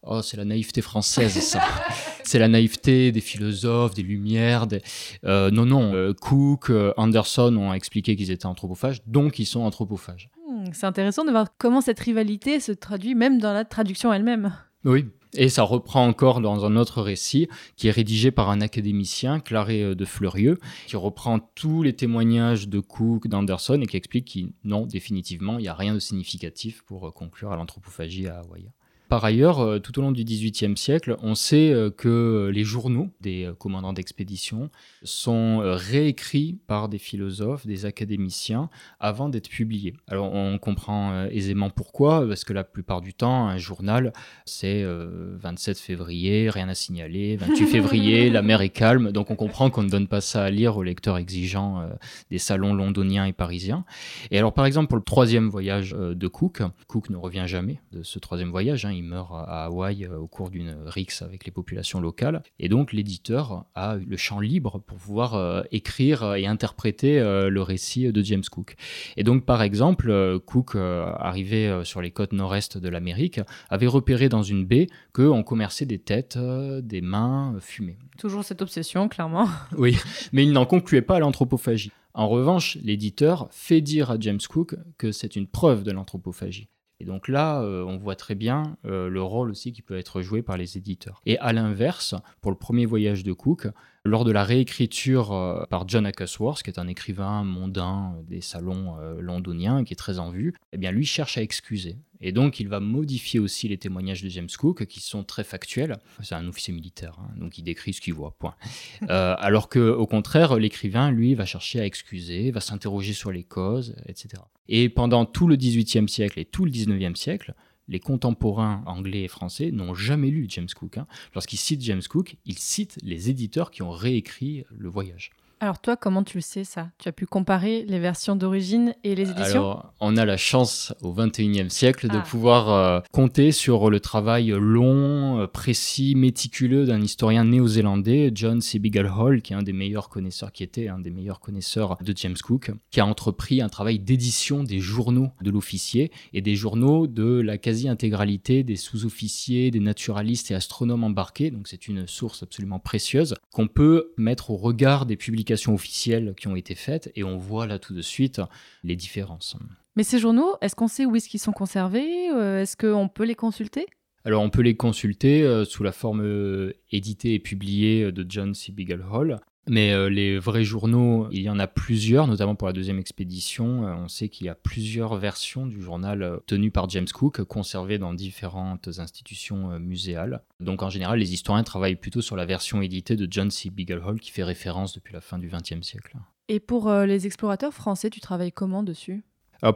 oh, c'est la naïveté française, ça. c'est la naïveté des philosophes, des Lumières. Des... Euh, non, non. Euh, Cook, euh, Anderson ont expliqué qu'ils étaient anthropophages, donc ils sont anthropophages. Hmm, c'est intéressant de voir comment cette rivalité se traduit même dans la traduction elle-même. Oui, et ça reprend encore dans un autre récit qui est rédigé par un académicien, Claré euh, de Fleurieux, qui reprend tous les témoignages de Cook, d'Anderson et qui explique que non, définitivement, il n'y a rien de significatif pour euh, conclure à l'anthropophagie à Hawaï. Par ailleurs, euh, tout au long du XVIIIe siècle, on sait euh, que les journaux des euh, commandants d'expédition sont réécrits par des philosophes, des académiciens, avant d'être publiés. Alors on comprend aisément pourquoi, parce que la plupart du temps, un journal, c'est 27 février, rien à signaler, 28 février, la mer est calme, donc on comprend qu'on ne donne pas ça à lire aux lecteurs exigeants des salons londoniens et parisiens. Et alors par exemple, pour le troisième voyage de Cook, Cook ne revient jamais de ce troisième voyage, hein, il meurt à Hawaï euh, au cours d'une rixe avec les populations locales. Et donc l'éditeur a le champ libre pour pouvoir euh, écrire et interpréter euh, le récit de James Cook. Et donc par exemple, Cook, arrivé sur les côtes nord-est de l'Amérique, avait repéré dans une baie qu'on commerçait des têtes, des mains fumées. Toujours cette obsession, clairement. Oui, mais il n'en concluait pas à l'anthropophagie. En revanche, l'éditeur fait dire à James Cook que c'est une preuve de l'anthropophagie. Et donc là, euh, on voit très bien euh, le rôle aussi qui peut être joué par les éditeurs. Et à l'inverse, pour le premier voyage de Cook, lors de la réécriture euh, par John Acusworth, qui est un écrivain mondain des salons londoniens, qui est très en vue, eh bien lui cherche à excuser. Et donc, il va modifier aussi les témoignages de James Cook, qui sont très factuels. C'est un officier militaire, hein, donc il décrit ce qu'il voit, point. Euh, alors que, au contraire, l'écrivain, lui, va chercher à excuser, va s'interroger sur les causes, etc. Et pendant tout le XVIIIe siècle et tout le XIXe siècle, les contemporains anglais et français n'ont jamais lu James Cook. Hein. Lorsqu'ils citent James Cook, ils citent les éditeurs qui ont réécrit le voyage. Alors toi, comment tu le sais ça? Tu as pu comparer les versions d'origine et les éditions? Alors, on a la chance au XXIe siècle de ah. pouvoir euh, compter sur le travail long, précis, méticuleux d'un historien néo-zélandais, John C. Hall, qui est un des meilleurs connaisseurs, qui était un des meilleurs connaisseurs de James Cook, qui a entrepris un travail d'édition des journaux de l'officier et des journaux de la quasi-intégralité des sous-officiers, des naturalistes et astronomes embarqués. Donc c'est une source absolument précieuse qu'on peut mettre au regard des publications officielles qui ont été faites et on voit là tout de suite les différences. Mais ces journaux, est-ce qu'on sait où est-ce qu'ils sont conservés euh, Est-ce qu'on peut les consulter? Alors on peut les consulter euh, sous la forme euh, éditée et publiée de John C. Hall. Mais euh, les vrais journaux, il y en a plusieurs, notamment pour la deuxième expédition. Euh, on sait qu'il y a plusieurs versions du journal euh, tenu par James Cook, conservées dans différentes institutions muséales. Donc en général, les historiens travaillent plutôt sur la version éditée de John C. Hall, qui fait référence depuis la fin du XXe siècle. Et pour les explorateurs français, tu travailles comment dessus?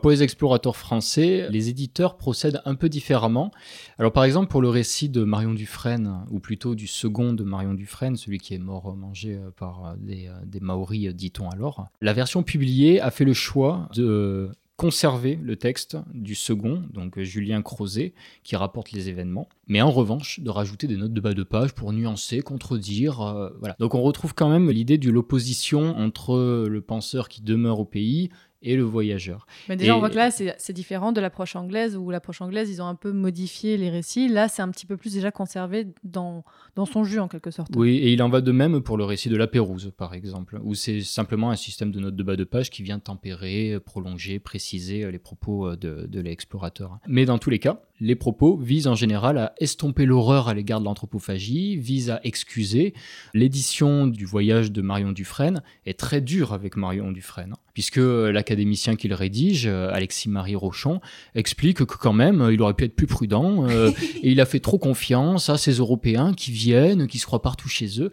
Pour les explorateurs français, les éditeurs procèdent un peu différemment. Alors par exemple pour le récit de Marion Dufresne, ou plutôt du second de Marion Dufresne, celui qui est mort mangé euh, par euh, des, euh, Maoris, dit-on alors, la version publiée a fait le choix de conserver le texte du second, donc Julien Crozet, qui rapporte les événements, mais en revanche de rajouter des notes de bas de page pour nuancer, contredire. Donc on retrouve quand même l'idée de l'opposition entre le penseur qui demeure au pays et le voyageur. Mais déjà, on voit que là, c'est différent de l'approche anglaise, où l'approche anglaise, ils ont un peu modifié les récits. Là, c'est un petit peu plus déjà conservé dans, dans son jus, en quelque sorte. Oui, et il en va de même pour le récit de la Pérouse, par exemple, où c'est simplement un système de notes de bas de page qui vient tempérer, prolonger, préciser les propos euh, de, de l'explorateur. Mais dans tous les cas, les propos visent en général à estomper l'horreur à l'égard de l'anthropophagie, visent à excuser. L'édition du voyage de Marion Dufresne est très dure avec Marion Dufresne, hein, puisque l'académicien qui le rédige, Alexis-Marie Rochon, explique que quand même, il aurait pu être plus prudent, euh, et il a fait trop confiance à ces Européens qui viennent, qui se croient partout chez eux.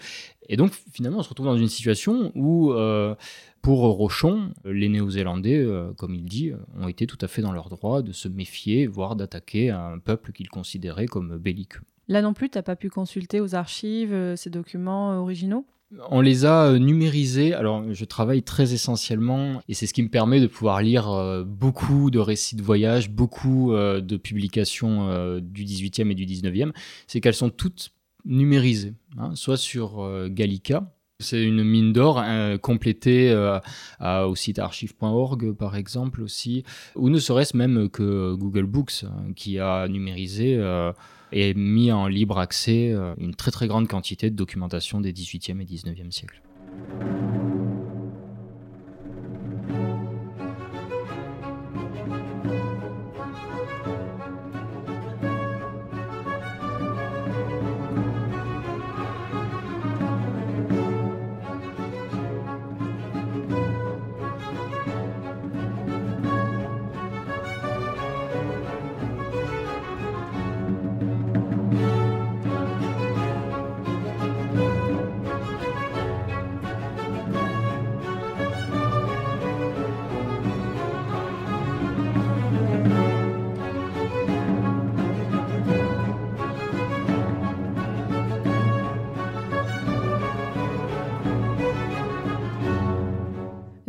Et donc finalement, on se retrouve dans une situation où... Euh, pour Rochon, les Néo-Zélandais, euh, comme il dit, ont été tout à fait dans leur droit de se méfier, voire d'attaquer un peuple qu'ils considéraient comme belliqueux. Là non plus, tu n'as pas pu consulter aux archives euh, ces documents euh, originaux? On les a numérisés. Alors, je travaille très essentiellement, et c'est ce qui me permet de pouvoir lire beaucoup de récits de voyage, beaucoup de publications du 18e et du 19e. C'est qu'elles sont toutes numérisées, hein, soit sur Gallica, c'est une mine d'or euh, complétée euh, au site archive.org par exemple aussi, ou ne serait-ce même que Google Books hein, qui a numérisé euh, et mis en libre accès une très très grande quantité de documentation des 18e et 19e siècles.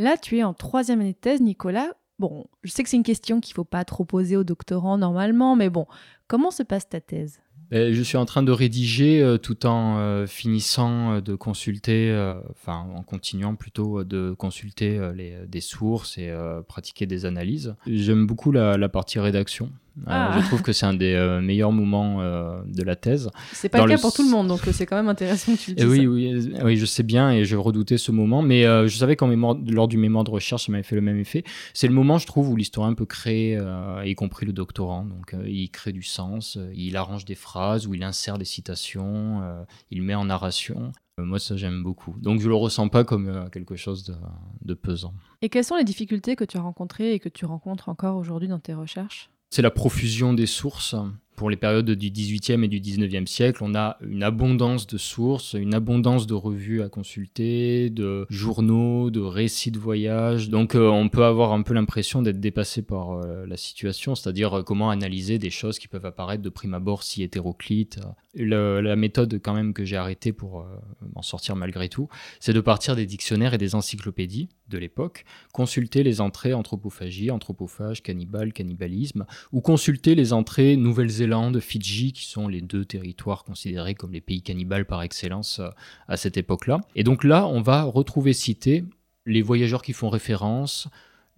Là, tu es en troisième année de thèse, Nicolas. Bon, je sais que c'est une question qu'il ne faut pas trop poser aux doctorants normalement, mais bon, comment se passe ta thèse? Ben, je suis en train de rédiger euh, tout en euh, finissant euh, de consulter, enfin en continuant plutôt de consulter des sources et pratiquer des analyses. J'aime beaucoup la, partie rédaction. Ah. je trouve que c'est un des meilleurs moments de la thèse. C'est pas le cas pour tout le monde, donc c'est quand même intéressant que tu le dises. Oui, oui, oui, je sais bien et je redoutais ce moment, mais je savais qu'en lors du mémoire de recherche, ça m'avait fait le même effet. C'est le moment, je trouve, où l'historien peut créer, y compris le doctorant. Donc, il crée du sens, il arrange des phrases où il insère des citations, euh, il met en narration. Euh, moi, ça, j'aime beaucoup. Donc, je le ressens pas comme euh, quelque chose de, de pesant. Et quelles sont les difficultés que tu as rencontrées et que tu rencontres encore aujourd'hui dans tes recherches? C'est la profusion des sources pour les périodes du 18e et du 19e siècle, on a une abondance de sources, une abondance de revues à consulter, de journaux, de récits de voyage. Donc euh, on peut avoir un peu l'impression d'être dépassé par euh, la situation, c'est-à-dire euh, comment analyser des choses qui peuvent apparaître de prime abord si hétéroclites. la méthode quand même que j'ai arrêtée pour m'en sortir malgré tout, c'est de partir des dictionnaires et des encyclopédies de l'époque, consulter les entrées anthropophagie, anthropophage, cannibale, cannibalisme, ou consulter les entrées Nouvelle-Zélande Fidji, qui sont les deux territoires considérés comme les pays cannibales par excellence euh, à cette époque-là. Et donc là, on va retrouver cités les voyageurs qui font référence,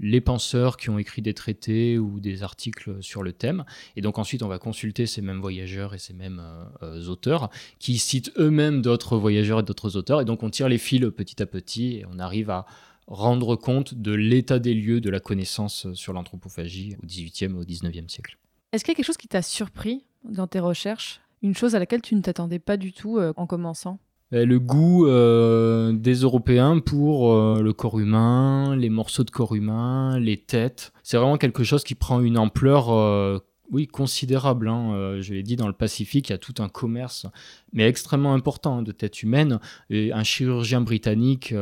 les penseurs qui ont écrit des traités ou des articles sur le thème. Et donc ensuite, on va consulter ces mêmes voyageurs et ces mêmes euh, euh, auteurs qui citent eux-mêmes d'autres voyageurs et d'autres auteurs. Et donc on tire les fils petit à petit et on arrive à rendre compte de l'état des lieux de la connaissance sur l'anthropophagie au XVIIIe et au XIXe siècle. Est-ce qu'il y a quelque chose qui t'a surpris dans tes recherches? Une chose à laquelle tu ne t'attendais pas du tout euh, en commençant? Euh, le goût euh, des Européens pour le corps humain, les morceaux de corps humain, les têtes. C'est vraiment quelque chose qui prend une ampleur oui, considérable. Hein. je l'ai dit, dans le Pacifique, il y a tout un commerce, mais extrêmement important, hein, de têtes humaines. Et un chirurgien britannique,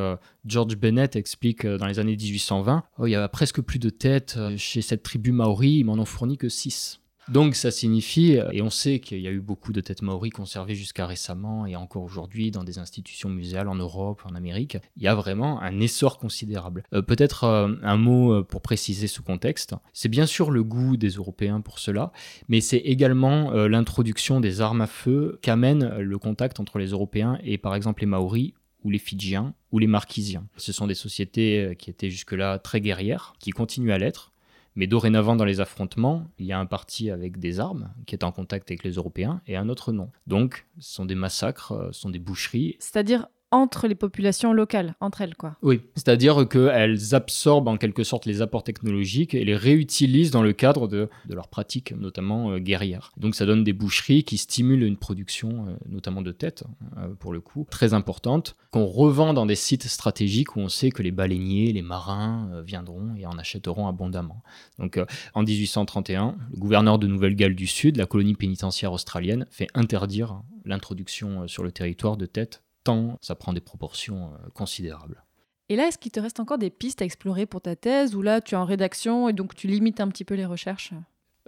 George Bennett, explique dans les années 1820, il y a presque plus de têtes chez cette tribu maori, ils m'en ont fourni que 6. Donc ça signifie, et on sait qu'il y a eu beaucoup de têtes maoris conservées jusqu'à récemment et encore aujourd'hui dans des institutions muséales en Europe, en Amérique, il y a vraiment un essor considérable. Euh, peut-être euh, un mot euh, pour préciser ce contexte. C'est bien sûr le goût des Européens pour cela, mais c'est également l'introduction des armes à feu qu'amène le contact entre les Européens et par exemple les Maoris ou les Fidjiens ou les Marquisiens. Ce sont des sociétés qui étaient jusque-là très guerrières, qui continuent à l'être, mais dorénavant, dans les affrontements, il y a un parti avec des armes qui est en contact avec les Européens et un autre non. Donc, ce sont des massacres, euh, ce sont des boucheries. C'est-à-dire entre les populations locales, entre elles, quoi. Oui, c'est-à-dire qu'elles absorbent en quelque sorte les apports technologiques et les réutilisent dans le cadre de, de leurs pratiques, notamment euh, guerrières. Donc ça donne des boucheries qui stimulent une production, euh, notamment de têtes, euh, pour le coup, très importante, qu'on revend dans des sites stratégiques où on sait que les baleiniers, les marins viendront et en achèteront abondamment. Donc en 1831, le gouverneur de Nouvelle-Galles du Sud, la colonie pénitentiaire australienne, fait interdire l'introduction sur le territoire de têtes tant ça prend des proportions euh, considérables. Et là, est-ce qu'il te reste encore des pistes à explorer pour ta thèse ou là tu es en rédaction et donc tu limites un petit peu les recherches?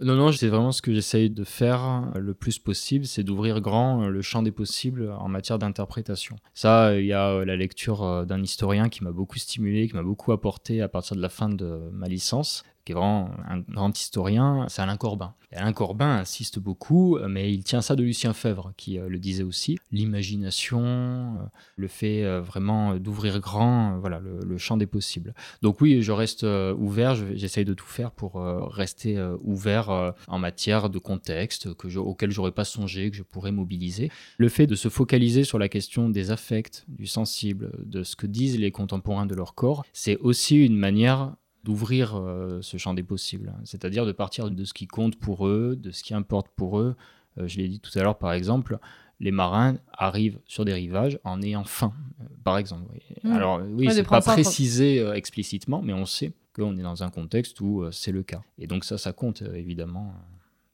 Non, non, c'est vraiment ce que j'essaye de faire le plus possible, c'est d'ouvrir grand euh, le champ des possibles en matière d'interprétation. Ça, il y a euh, la lecture d'un historien qui m'a beaucoup stimulé, qui m'a beaucoup apporté à partir de la fin de ma licence, qui est vraiment un grand historien, c'est Alain Corbin. Alain Corbin insiste beaucoup, mais il tient ça de Lucien Fèvre, qui euh, le disait aussi. L'imagination, euh, le fait euh, vraiment d'ouvrir grand voilà, le, champ des possibles. Donc oui, je reste ouvert, j'essaye de tout faire pour rester ouvert en matière de contexte que je, auquel j'aurais pas songé, que je pourrais mobiliser. Le fait de se focaliser sur la question des affects, du sensible, de ce que disent les contemporains de leur corps, c'est aussi une manière d'ouvrir euh, ce champ des possibles, c'est-à-dire de partir de ce qui compte pour eux, de ce qui importe pour eux. Euh, je l'ai dit tout à l'heure, par exemple, les marins arrivent sur des rivages en ayant faim, euh, par exemple. Mmh. Alors oui, c'est pas précisé explicitement, mais on sait qu'on est dans un contexte où c'est le cas. Et donc ça, ça compte évidemment,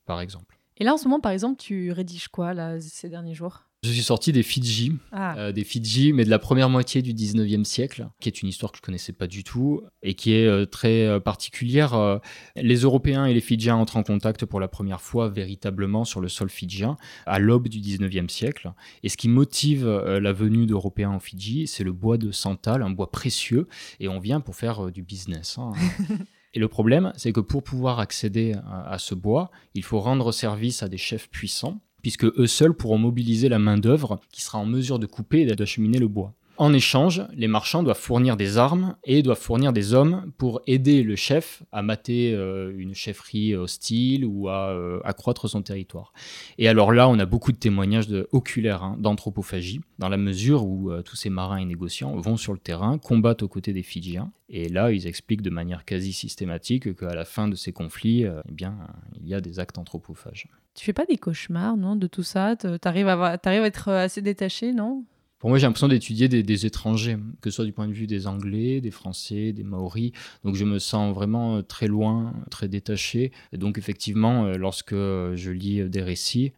par exemple. Et là, en ce moment, par exemple, tu rédiges quoi là ces derniers jours? Je suis sorti des Fidji, Ah. euh, des Fidji, mais de la première moitié du 19e siècle, qui est une histoire que je connaissais pas du tout et qui est euh, très euh, particulière. Les Européens et les Fidjiens entrent en contact pour la première fois véritablement sur le sol fidjien à l'aube du 19e siècle. Et ce qui motive la venue d'Européens en Fidji, c'est le bois de santal, un bois précieux, et on vient pour faire du business. hein. Et le problème, c'est que pour pouvoir accéder à, à ce bois, il faut rendre service à des chefs puissants, puisque eux seuls pourront mobiliser la main-d'œuvre qui sera en mesure de couper et d'acheminer le bois. En échange, les marchands doivent fournir des armes et doivent fournir des hommes pour aider le chef à mater euh, une chefferie hostile ou à euh, accroître son territoire. Et alors là, on a beaucoup de témoignages de, oculaires hein, d'anthropophagie, dans la mesure où euh, tous ces marins et négociants vont sur le terrain, combattent aux côtés des Fidjiens, et là, ils expliquent de manière quasi systématique qu'à la fin de ces conflits, eh bien, il y a des actes anthropophages. Tu fais pas des cauchemars, non, de tout ça? T'arrives à, à être assez détaché, non? Pour moi, j'ai l'impression d'étudier des, des étrangers, que ce soit du point de vue des Anglais, des Français, des Maoris. Donc, je me sens vraiment euh, très loin, très détaché. Et donc, effectivement, euh, lorsque euh, je lis des récits,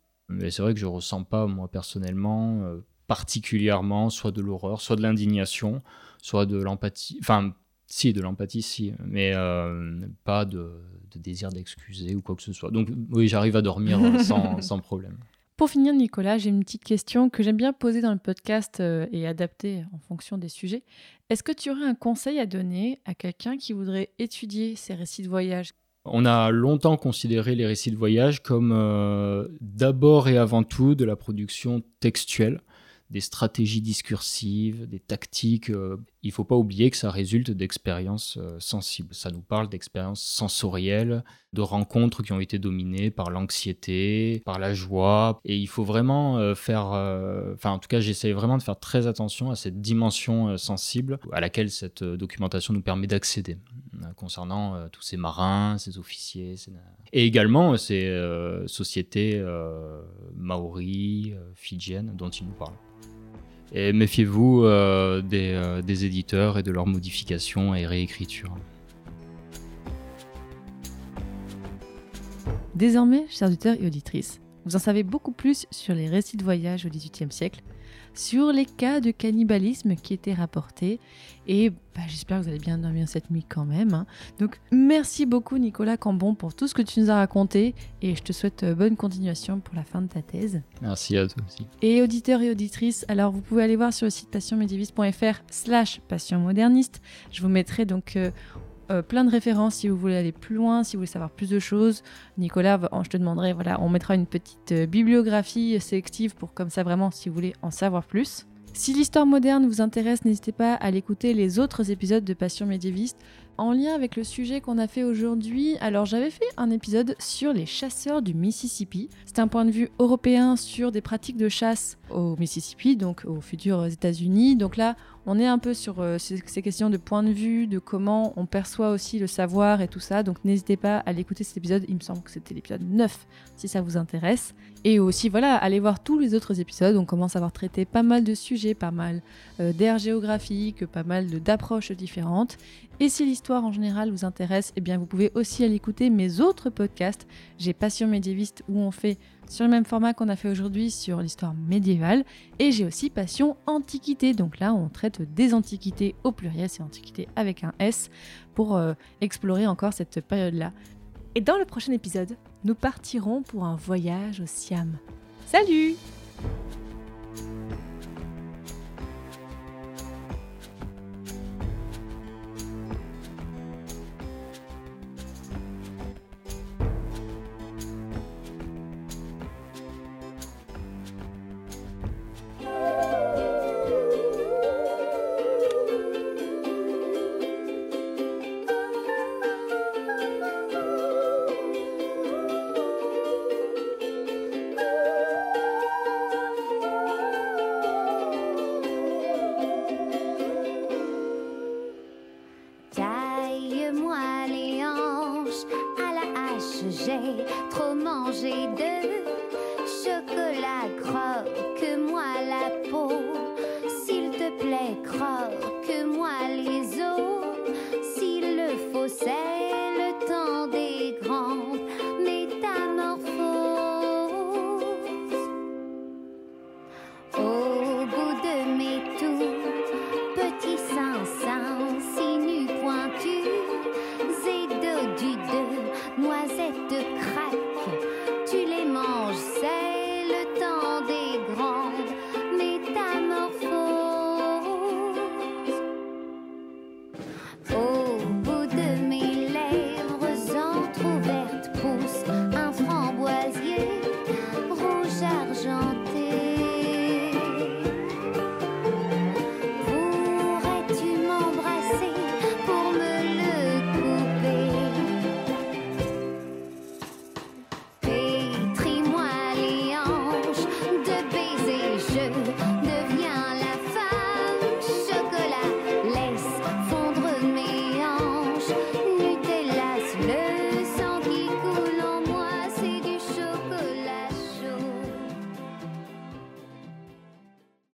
c'est vrai que je ressens pas, moi, personnellement, euh, particulièrement, soit de l'horreur, soit de l'indignation, soit de l'empathie. Enfin, si, de l'empathie, si, mais euh, pas de, de désir d'excuser ou quoi que ce soit. Donc, oui, j'arrive à dormir sans, sans problème. Pour finir, Nicolas, j'ai une petite question que j'aime bien poser dans le podcast euh, et adapter en fonction des sujets. Est-ce que tu aurais un conseil à donner à quelqu'un qui voudrait étudier ces récits de voyage? On a longtemps considéré les récits de voyage comme euh, d'abord et avant tout de la production textuelle, des stratégies discursives, des tactiques. euh, il ne faut pas oublier que ça résulte d'expériences euh, sensibles. Ça nous parle d'expériences sensorielles, de rencontres qui ont été dominées par l'anxiété, par la joie. Et il faut vraiment euh, faire... euh, Enfin, en tout cas, j'essaie vraiment de faire très attention à cette dimension sensible à laquelle cette documentation nous permet d'accéder concernant tous ces marins, ces officiers, et également ces sociétés euh, maoris, fidjiennes dont il nous parle. Et méfiez-vous euh, des, euh, des éditeurs et de leurs modifications et réécritures. Désormais, chers auditeurs et auditrices, vous en savez beaucoup plus sur les récits de voyage au XVIIIe siècle, sur les cas de cannibalisme qui étaient rapportés, et bah, j'espère que vous allez bien dormir cette nuit quand même. hein. Donc merci beaucoup Nicolas Cambon pour tout ce que tu nous as raconté, et je te souhaite euh, bonne continuation pour la fin de ta thèse. Merci à toi aussi. Et auditeurs et auditrices, alors vous pouvez aller voir sur le site passionmédiéviste.fr slash passionmoderniste. Je vous mettrai donc euh, euh, plein de références si vous voulez aller plus loin, si vous voulez savoir plus de choses. Nicolas, je te demanderai, voilà, on mettra une petite euh, bibliographie sélective pour comme ça vraiment si vous voulez en savoir plus. Si l'histoire moderne vous intéresse, n'hésitez pas à l'écouter les autres épisodes de Passion médiéviste en lien avec le sujet qu'on a fait aujourd'hui. Alors j'avais fait un épisode sur les chasseurs du Mississippi. C'est un point de vue européen sur des pratiques de chasse au Mississippi, donc aux futurs États-Unis. Donc là, on est un peu sur euh, ces, questions de point de vue, de comment on perçoit aussi le savoir et tout ça. Donc n'hésitez pas à l'écouter cet épisode. Il me semble que c'était l'épisode 9 si ça vous intéresse. Et aussi, voilà, allez voir tous les autres épisodes. On commence à avoir traité pas mal de sujets, pas mal euh, d'aires géographiques, pas mal d'approches différentes. Et si l'histoire en général vous intéresse, eh bien vous pouvez aussi aller écouter mes autres podcasts. J'ai Passion médiéviste où on fait sur le même format qu'on a fait aujourd'hui sur l'histoire médiévale. Et j'ai aussi Passion Antiquité. Donc là, on traite des antiquités au pluriel, c'est antiquité avec un S, pour euh, explorer encore cette période-là. Et dans le prochain épisode, nous partirons pour un voyage au Siam. Salut moi les hanches. À la hache, j'ai trop mangé de chocolat croque, moi la peau. S'il te plaît, croque, moi les os. S'il le faut,